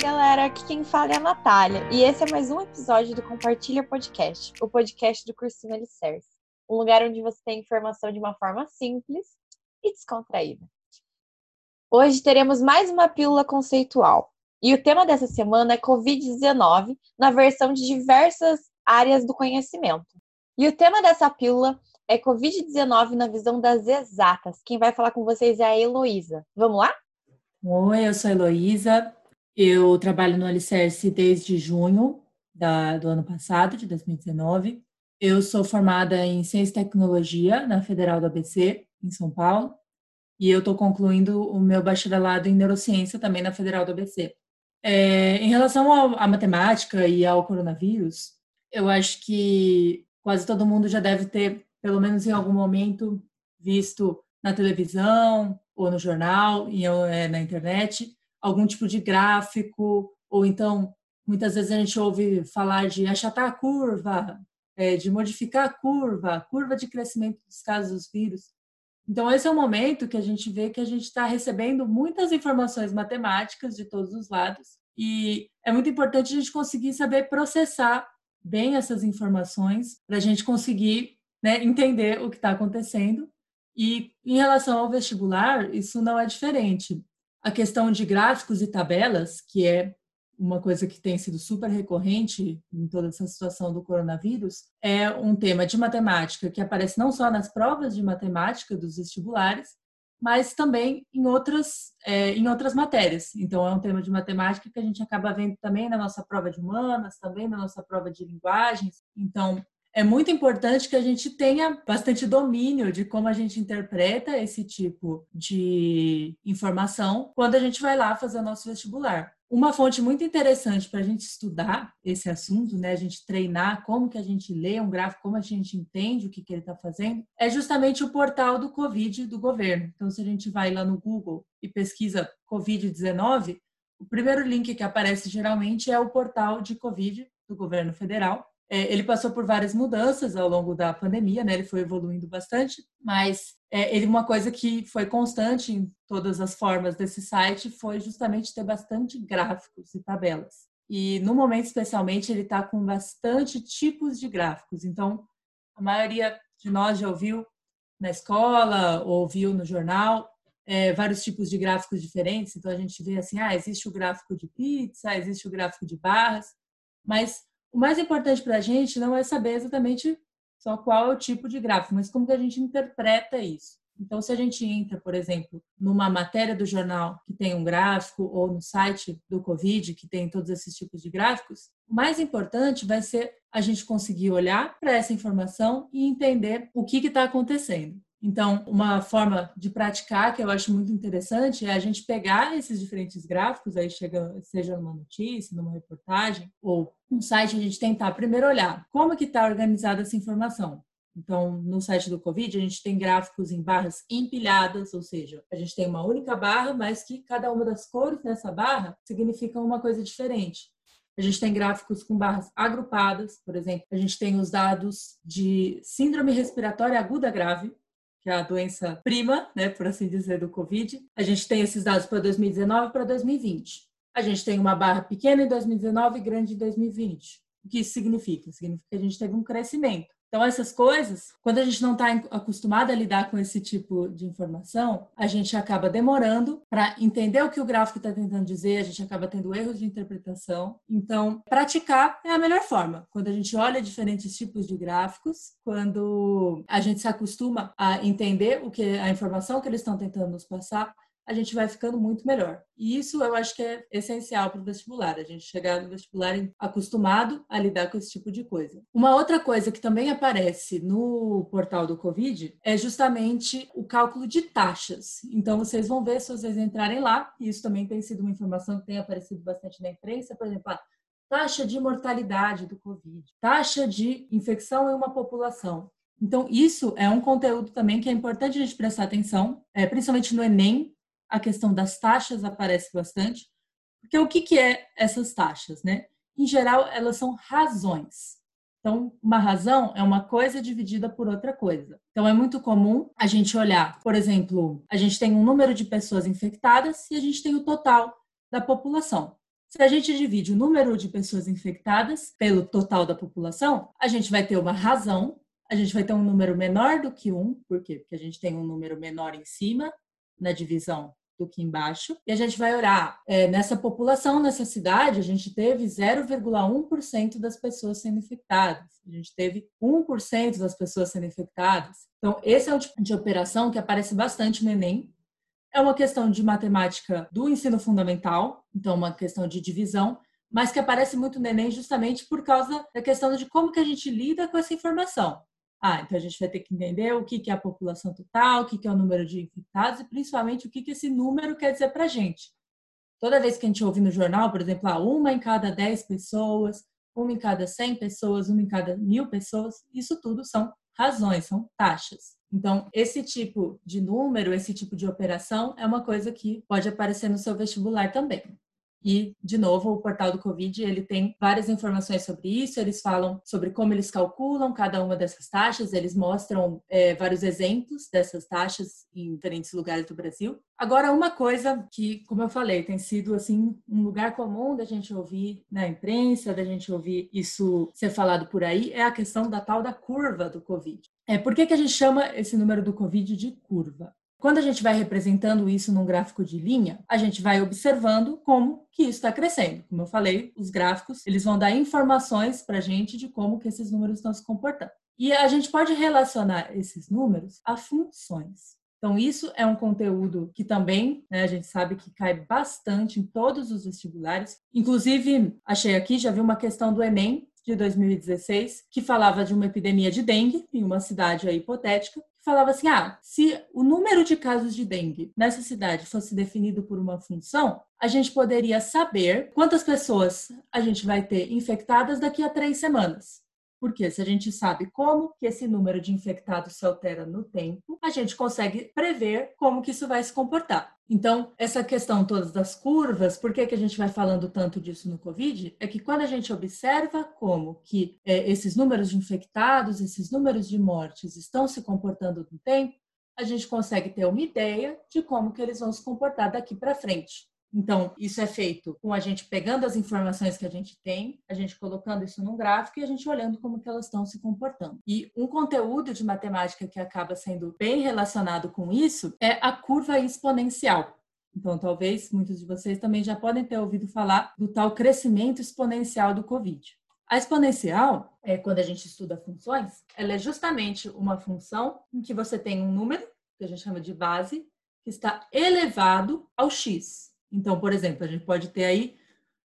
galera, aqui quem fala é a Natália e esse é mais um episódio do Compartilha Podcast, o podcast do Cursinho Alicerce, um lugar onde você tem informação de uma forma simples e descontraída. Hoje teremos mais uma pílula conceitual e o tema dessa semana é Covid-19 na versão de diversas áreas do conhecimento. E o tema dessa pílula é Covid-19 na visão das exatas. Quem vai falar com vocês é a Heloísa. Vamos lá? Oi, eu sou a Heloísa, eu trabalho no Alicerce desde junho da, do ano passado, de 2019. Eu sou formada em Ciência e Tecnologia na Federal do ABC, em São Paulo, e eu estou concluindo o meu bacharelado em Neurociência também na Federal do ABC. É, em relação à matemática e ao coronavírus, eu acho que quase todo mundo já deve ter, pelo menos em algum momento, visto na televisão ou no jornal e é, na internet algum tipo de gráfico, ou então, muitas vezes a gente ouve falar de achatar a curva, é, de modificar a curva, curva de crescimento dos casos dos vírus. Então, esse é o momento que a gente vê que a gente está recebendo muitas informações matemáticas de todos os lados, e é muito importante a gente conseguir saber processar bem essas informações para a gente conseguir né, entender o que está acontecendo. E em relação ao vestibular, isso não é diferente a questão de gráficos e tabelas, que é uma coisa que tem sido super recorrente em toda essa situação do coronavírus, é um tema de matemática que aparece não só nas provas de matemática dos vestibulares, mas também em outras, é, em outras matérias. Então, é um tema de matemática que a gente acaba vendo também na nossa prova de humanas, também na nossa prova de linguagens. Então, é muito importante que a gente tenha bastante domínio de como a gente interpreta esse tipo de informação quando a gente vai lá fazer o nosso vestibular. Uma fonte muito interessante para a gente estudar esse assunto, né, a gente treinar como que a gente lê um gráfico, como a gente entende o que, que ele está fazendo, é justamente o portal do Covid do governo. Então, se a gente vai lá no Google e pesquisa Covid-19, o primeiro link que aparece geralmente é o portal de Covid do governo federal, é, ele passou por várias mudanças ao longo da pandemia, né? Ele foi evoluindo bastante, mas é, ele uma coisa que foi constante em todas as formas desse site foi justamente ter bastante gráficos e tabelas. E no momento especialmente ele está com bastante tipos de gráficos. Então a maioria de nós já ouviu na escola ou ouviu no jornal é, vários tipos de gráficos diferentes. Então a gente vê assim, ah, existe o gráfico de pizza, existe o gráfico de barras, mas o mais importante para a gente não é saber exatamente só qual é o tipo de gráfico, mas como que a gente interpreta isso. Então, se a gente entra, por exemplo, numa matéria do jornal que tem um gráfico ou no site do Covid que tem todos esses tipos de gráficos, o mais importante vai ser a gente conseguir olhar para essa informação e entender o que está acontecendo. Então, uma forma de praticar que eu acho muito interessante é a gente pegar esses diferentes gráficos, aí chega, seja numa notícia, numa reportagem ou um site, a gente tentar primeiro olhar como que está organizada essa informação. Então, no site do Covid, a gente tem gráficos em barras empilhadas, ou seja, a gente tem uma única barra, mas que cada uma das cores nessa barra significa uma coisa diferente. A gente tem gráficos com barras agrupadas, por exemplo, a gente tem os dados de síndrome respiratória aguda grave, que é a doença prima, né, por assim dizer, do Covid. A gente tem esses dados para 2019 e para 2020. A gente tem uma barra pequena em 2019 e grande em 2020. O que isso significa? Significa que a gente teve um crescimento. Então, essas coisas, quando a gente não está acostumado a lidar com esse tipo de informação, a gente acaba demorando para entender o que o gráfico está tentando dizer, a gente acaba tendo erros de interpretação. Então, praticar é a melhor forma. Quando a gente olha diferentes tipos de gráficos, quando a gente se acostuma a entender o que a informação que eles estão tentando nos passar, a gente vai ficando muito melhor. E isso eu acho que é essencial para o vestibular, a gente chegar no vestibular acostumado a lidar com esse tipo de coisa. Uma outra coisa que também aparece no portal do Covid é justamente o cálculo de taxas. Então vocês vão ver se vocês entrarem lá, e isso também tem sido uma informação que tem aparecido bastante na imprensa, por exemplo, a taxa de mortalidade do Covid, taxa de infecção em uma população. Então, isso é um conteúdo também que é importante a gente prestar atenção, é, principalmente no Enem, a questão das taxas aparece bastante, porque o que, que é essas taxas, né? Em geral, elas são razões. Então, uma razão é uma coisa dividida por outra coisa. Então, é muito comum a gente olhar, por exemplo, a gente tem um número de pessoas infectadas e a gente tem o total da população. Se a gente divide o número de pessoas infectadas pelo total da população, a gente vai ter uma razão, a gente vai ter um número menor do que um, por quê? Porque a gente tem um número menor em cima na divisão do que embaixo. E a gente vai olhar é, nessa população, nessa cidade, a gente teve 0,1% das pessoas sendo infectadas. A gente teve 1% das pessoas sendo infectadas. Então, esse é um tipo de operação que aparece bastante no Enem. É uma questão de matemática do ensino fundamental, então uma questão de divisão, mas que aparece muito no Enem justamente por causa da questão de como que a gente lida com essa informação. Ah, então a gente vai ter que entender o que é a população total, o que é o número de infectados e principalmente o que esse número quer dizer para a gente. Toda vez que a gente ouve no jornal, por exemplo, ah, uma em cada 10 pessoas, uma em cada 100 pessoas, uma em cada mil pessoas, isso tudo são razões, são taxas. Então, esse tipo de número, esse tipo de operação é uma coisa que pode aparecer no seu vestibular também. E, de novo, o portal do Covid ele tem várias informações sobre isso. Eles falam sobre como eles calculam cada uma dessas taxas. Eles mostram é, vários exemplos dessas taxas em diferentes lugares do Brasil. Agora, uma coisa que, como eu falei, tem sido assim um lugar comum da gente ouvir na imprensa, da gente ouvir isso ser falado por aí, é a questão da tal da curva do Covid. É, por que, que a gente chama esse número do Covid de curva? Quando a gente vai representando isso num gráfico de linha, a gente vai observando como que isso está crescendo. Como eu falei, os gráficos eles vão dar informações para a gente de como que esses números estão se comportando. E a gente pode relacionar esses números a funções. Então, isso é um conteúdo que também né, a gente sabe que cai bastante em todos os vestibulares. Inclusive, achei aqui, já vi uma questão do Enem de 2016, que falava de uma epidemia de dengue em uma cidade hipotética, falava assim: ah, se o número de casos de dengue nessa cidade fosse definido por uma função, a gente poderia saber quantas pessoas a gente vai ter infectadas daqui a três semanas. Porque se a gente sabe como que esse número de infectados se altera no tempo, a gente consegue prever como que isso vai se comportar. Então, essa questão todas das curvas, por que, que a gente vai falando tanto disso no Covid? É que quando a gente observa como que é, esses números de infectados, esses números de mortes estão se comportando no tempo, a gente consegue ter uma ideia de como que eles vão se comportar daqui para frente. Então, isso é feito com a gente pegando as informações que a gente tem, a gente colocando isso num gráfico e a gente olhando como que elas estão se comportando. E um conteúdo de matemática que acaba sendo bem relacionado com isso é a curva exponencial. Então, talvez muitos de vocês também já podem ter ouvido falar do tal crescimento exponencial do COVID. A exponencial, é, quando a gente estuda funções, ela é justamente uma função em que você tem um número, que a gente chama de base, que está elevado ao x. Então, por exemplo, a gente pode ter aí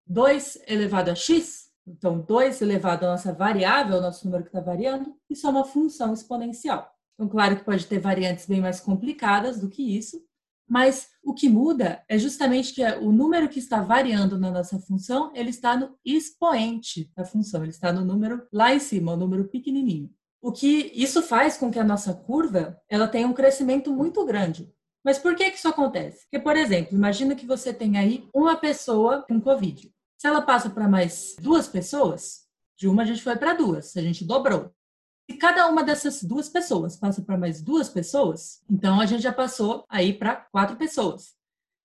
2 elevado a x, então 2 elevado à nossa variável, nosso número que está variando, isso é uma função exponencial. Então, claro que pode ter variantes bem mais complicadas do que isso, mas o que muda é justamente que o número que está variando na nossa função, ele está no expoente da função, ele está no número lá em cima, o número pequenininho. O que isso faz com que a nossa curva ela tenha um crescimento muito grande. Mas por que, que isso acontece? Porque, por exemplo, imagina que você tem aí uma pessoa com Covid. Se ela passa para mais duas pessoas, de uma a gente foi para duas, a gente dobrou. Se cada uma dessas duas pessoas passa para mais duas pessoas, então a gente já passou aí para quatro pessoas.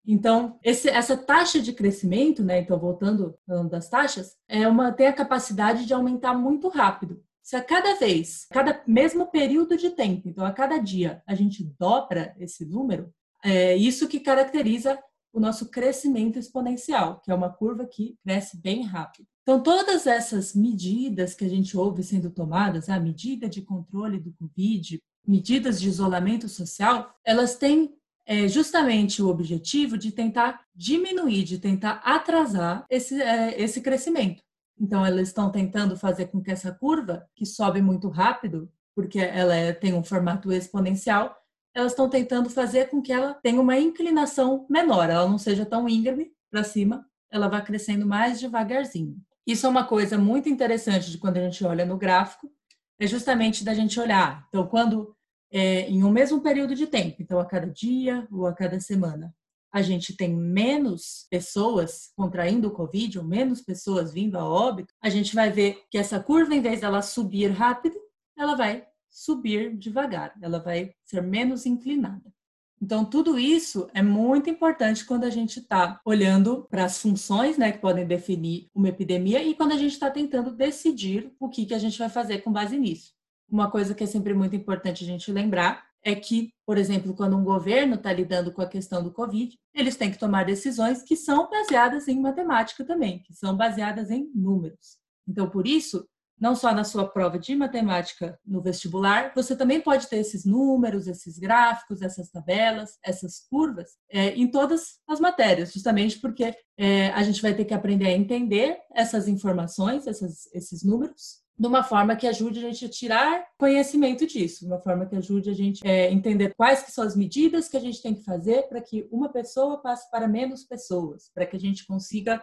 Então, esse, essa taxa de crescimento, né? Então, voltando falando das taxas, é uma tem a capacidade de aumentar muito rápido. Se a cada vez, cada mesmo período de tempo, então a cada dia, a gente dobra esse número, é isso que caracteriza o nosso crescimento exponencial, que é uma curva que cresce bem rápido. Então, todas essas medidas que a gente ouve sendo tomadas, a medida de controle do Covid, medidas de isolamento social, elas têm é, justamente o objetivo de tentar diminuir, de tentar atrasar esse, é, esse crescimento. Então, elas estão tentando fazer com que essa curva, que sobe muito rápido, porque ela é, tem um formato exponencial, elas estão tentando fazer com que ela tenha uma inclinação menor, ela não seja tão íngreme para cima, ela vai crescendo mais devagarzinho. Isso é uma coisa muito interessante de quando a gente olha no gráfico, é justamente da gente olhar. Então, quando é, em um mesmo período de tempo, então a cada dia ou a cada semana, a gente tem menos pessoas contraindo o Covid, ou menos pessoas vindo a óbito, a gente vai ver que essa curva, em vez dela subir rápido, ela vai subir devagar, ela vai ser menos inclinada. Então, tudo isso é muito importante quando a gente está olhando para as funções né, que podem definir uma epidemia e quando a gente está tentando decidir o que, que a gente vai fazer com base nisso. Uma coisa que é sempre muito importante a gente lembrar é que, por exemplo, quando um governo está lidando com a questão do Covid, eles têm que tomar decisões que são baseadas em matemática também, que são baseadas em números. Então, por isso, não só na sua prova de matemática no vestibular, você também pode ter esses números, esses gráficos, essas tabelas, essas curvas é, em todas as matérias, justamente porque é, a gente vai ter que aprender a entender essas informações, essas, esses números, de uma forma que ajude a gente a tirar conhecimento disso, de uma forma que ajude a gente a é, entender quais que são as medidas que a gente tem que fazer para que uma pessoa passe para menos pessoas, para que a gente consiga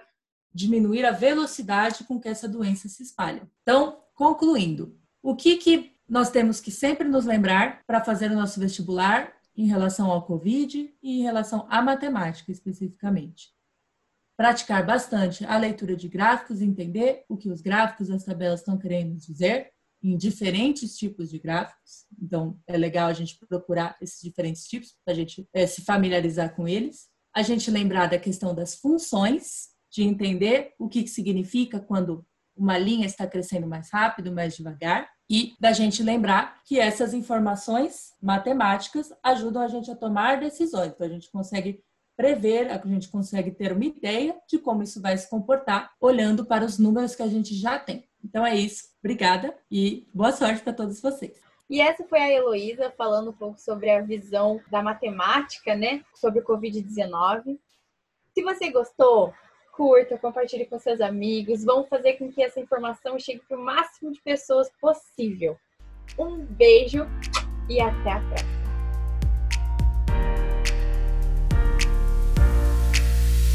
diminuir a velocidade com que essa doença se espalha. Então, concluindo, o que, que nós temos que sempre nos lembrar para fazer o nosso vestibular em relação ao Covid e em relação à matemática especificamente? Praticar bastante a leitura de gráficos, entender o que os gráficos as tabelas estão querendo dizer em diferentes tipos de gráficos. Então, é legal a gente procurar esses diferentes tipos para a gente é, se familiarizar com eles. A gente lembrar da questão das funções, de entender o que significa quando uma linha está crescendo mais rápido, mais devagar, e da gente lembrar que essas informações matemáticas ajudam a gente a tomar decisões. Então, a gente consegue prever, a gente consegue ter uma ideia de como isso vai se comportar, olhando para os números que a gente já tem. Então é isso. Obrigada e boa sorte para todos vocês. E essa foi a Heloísa falando um pouco sobre a visão da matemática, né? Sobre o Covid-19. Se você gostou, curta, compartilhe com seus amigos, vamos fazer com que essa informação chegue para o máximo de pessoas possível. Um beijo e até a próxima!